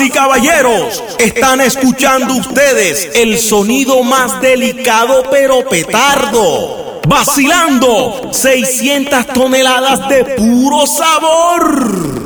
y caballeros, están escuchando ustedes el sonido más delicado pero petardo. Vacilando 600 toneladas de puro sabor.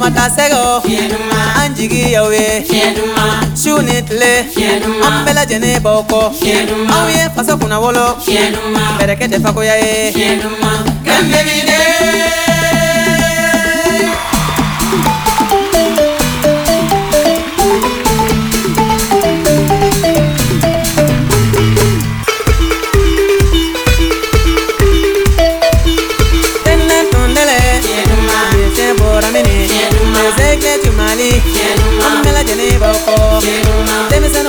mata sɛgɛ an jigi y'aw ye su ni tile an bɛɛ lajɛlen b'aw kɔ aw ye faso kunnawolo bɛrɛkɛ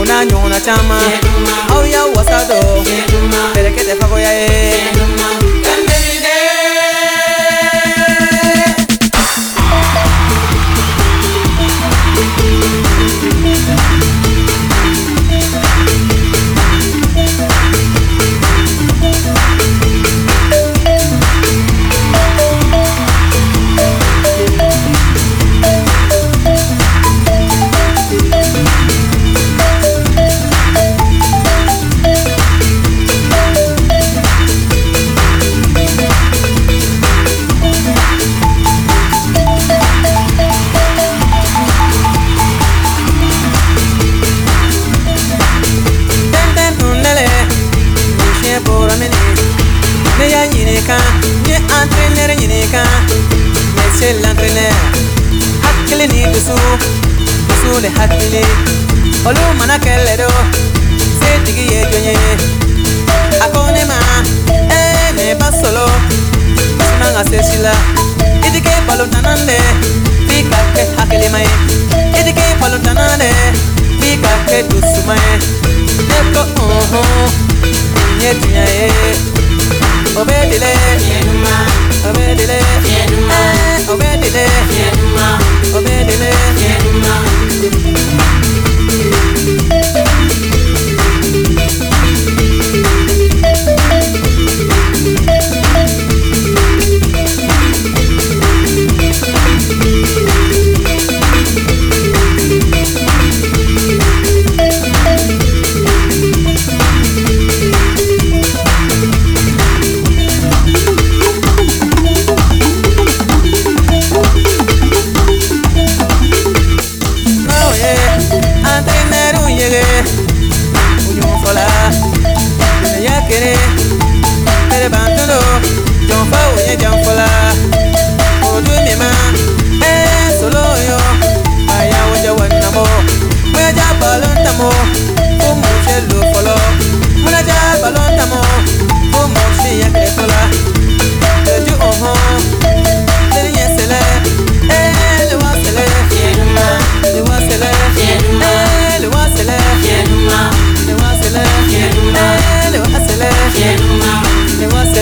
unanyo chama, au ya wasado pelekete eh. fako yae nga sesila idike palontanande fikake hakilimaye idike palontanande fikake dusumaye neko oho nye tunyaye obedile obedile eh, obedile obedile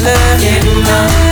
Gelula. Gelula.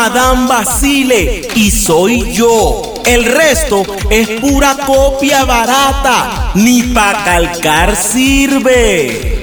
Madame Basile y soy yo. El resto es pura copia barata, ni para calcar sirve.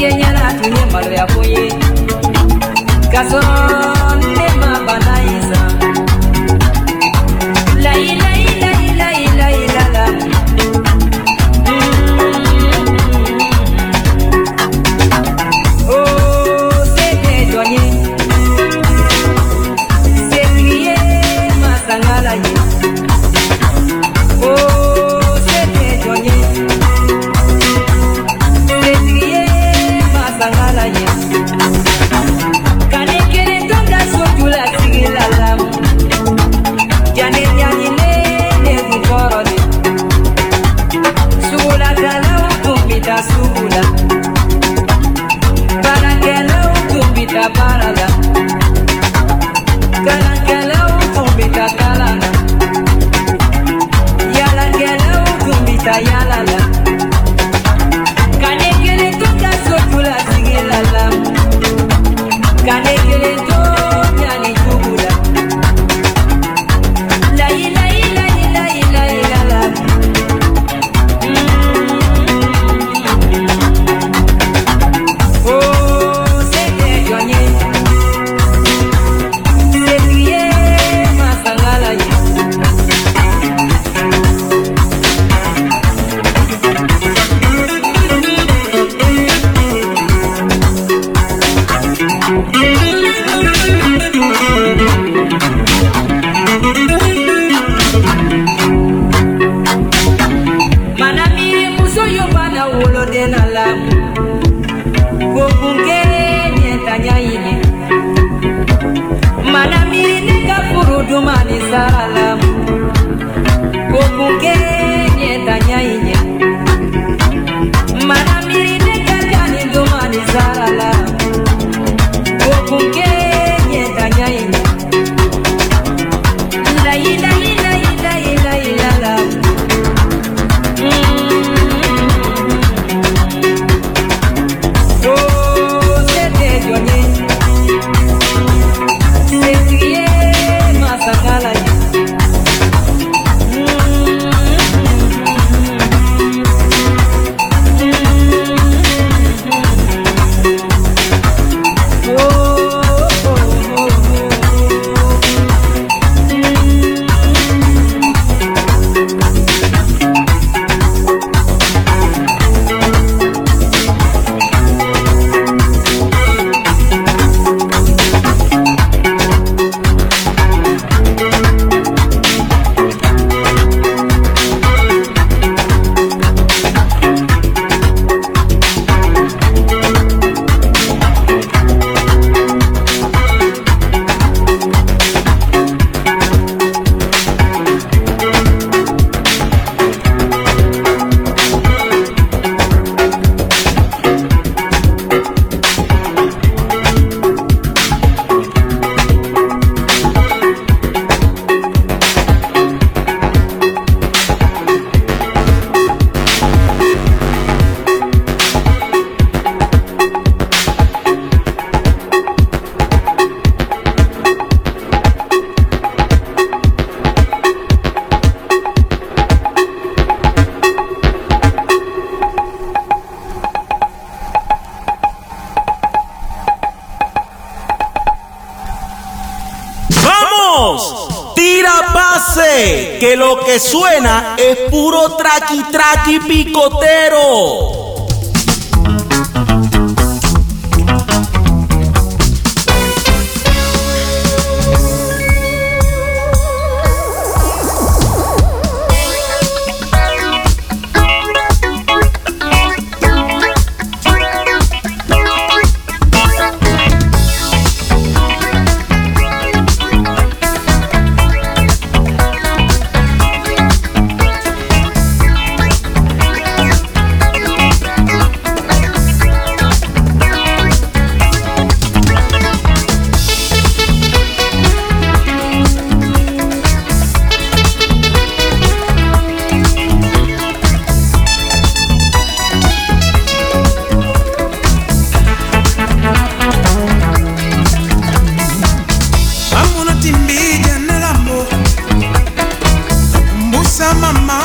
kenye natumie maneno yako traqui traqui picotero.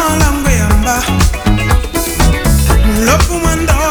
nongambo yamba lopu mwandoo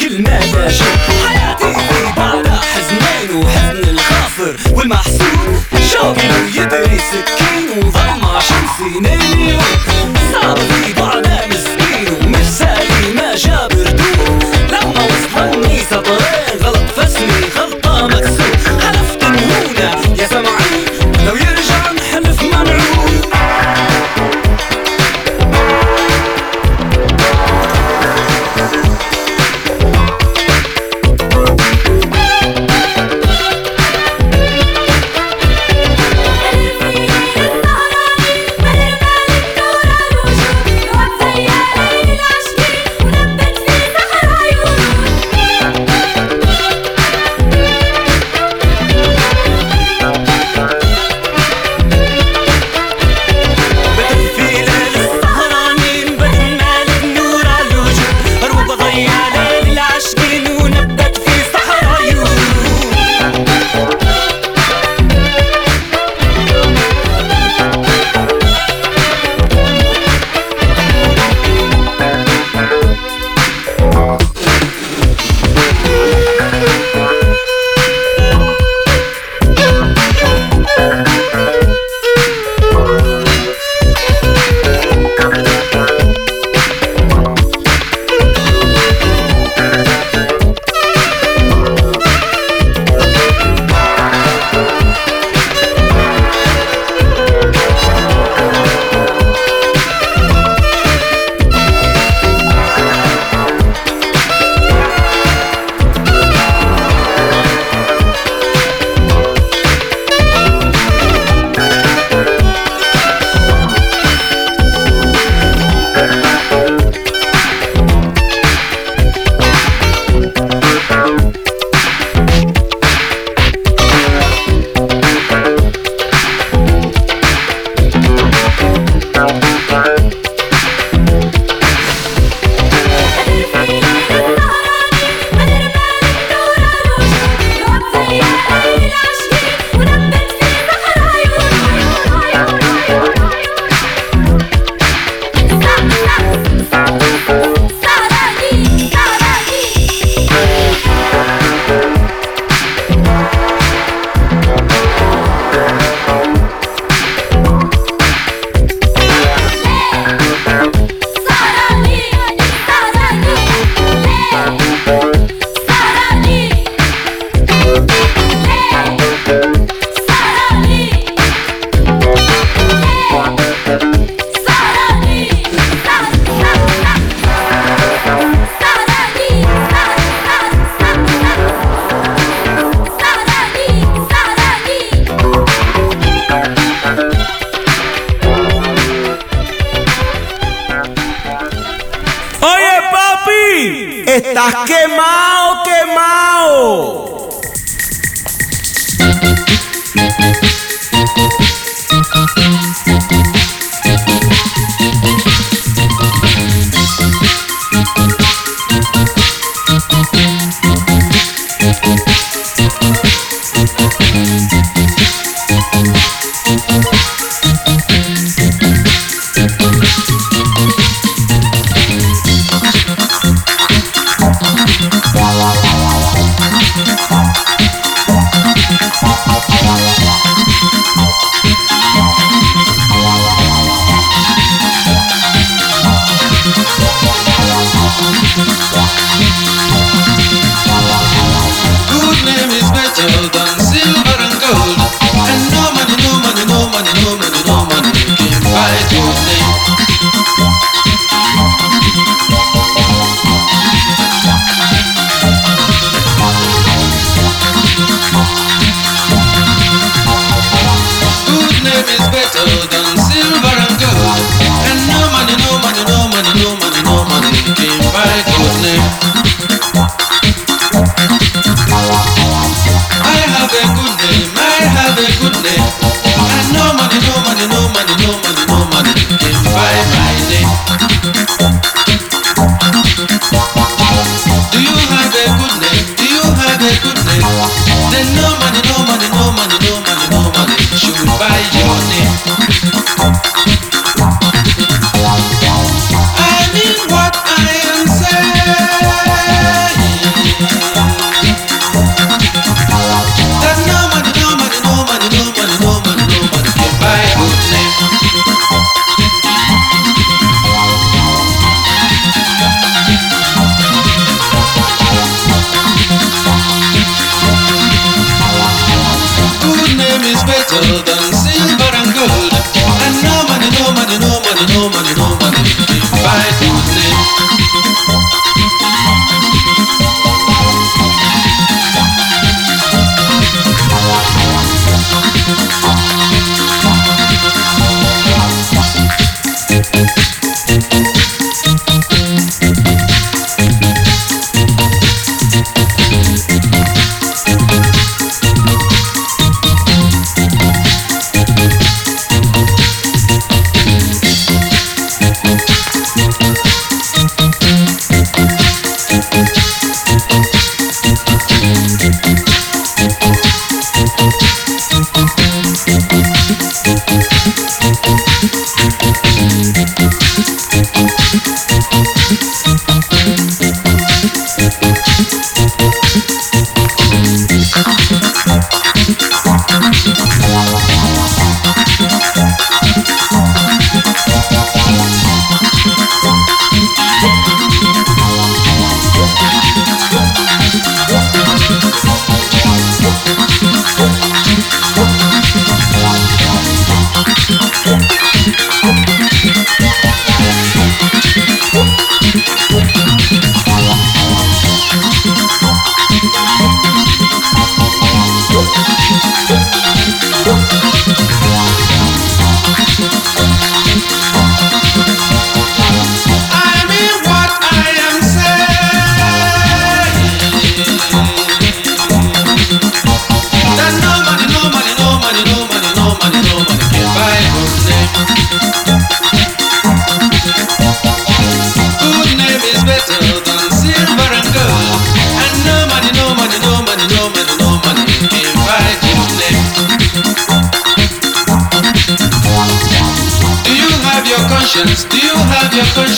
كل ما داش حياتي بعدها حزنين وحزن الخاطر والمحسود شوقي يدري سكين وظل ما شمسي نيل صار في بعدها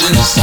legends.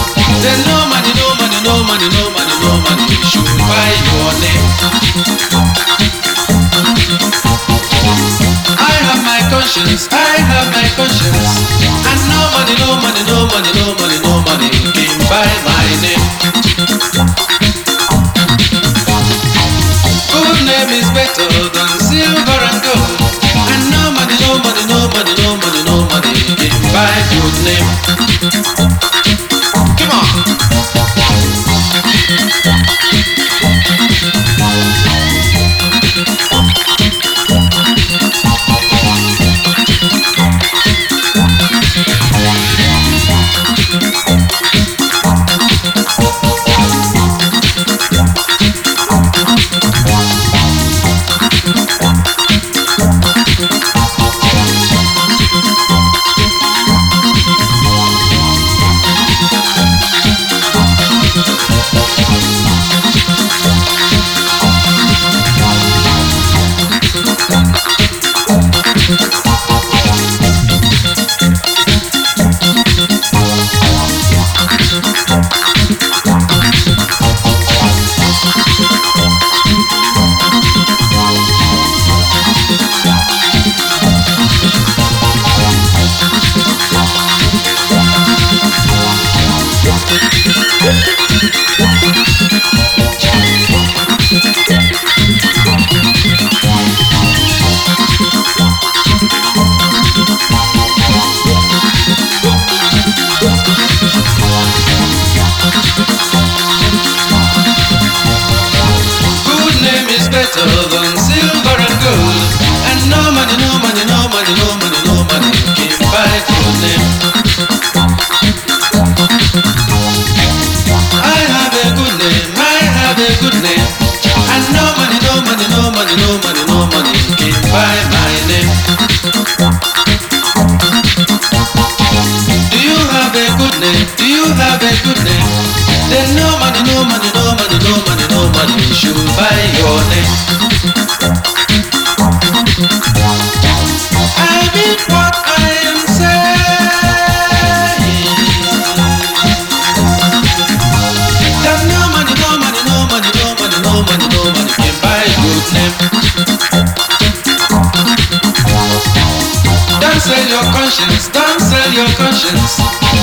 your conscience.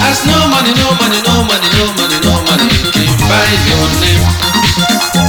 As no money, no money, no money, no money, no money can buy your name.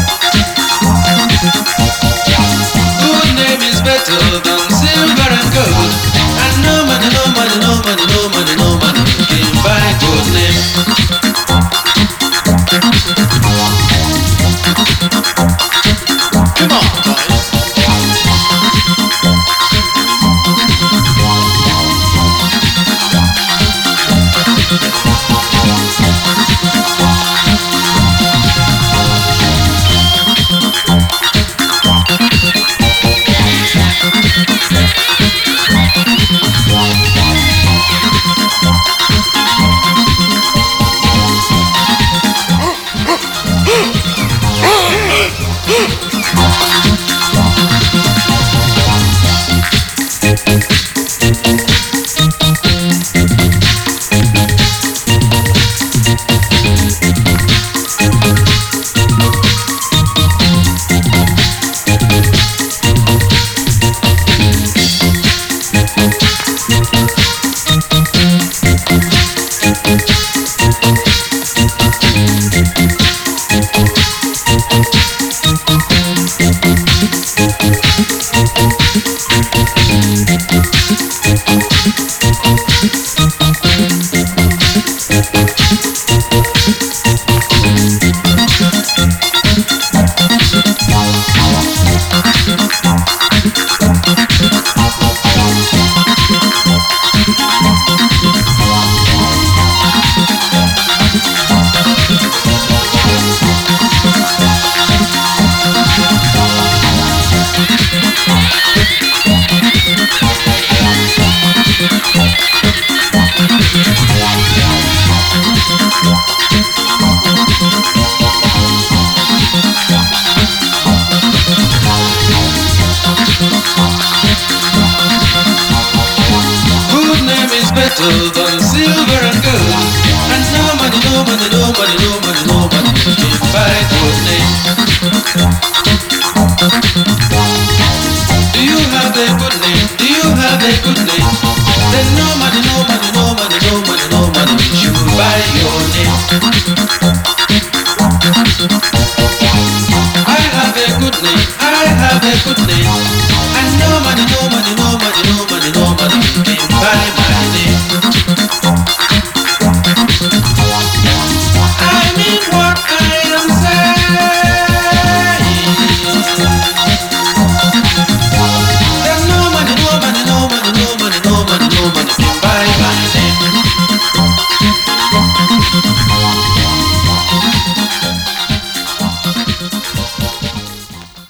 Oops.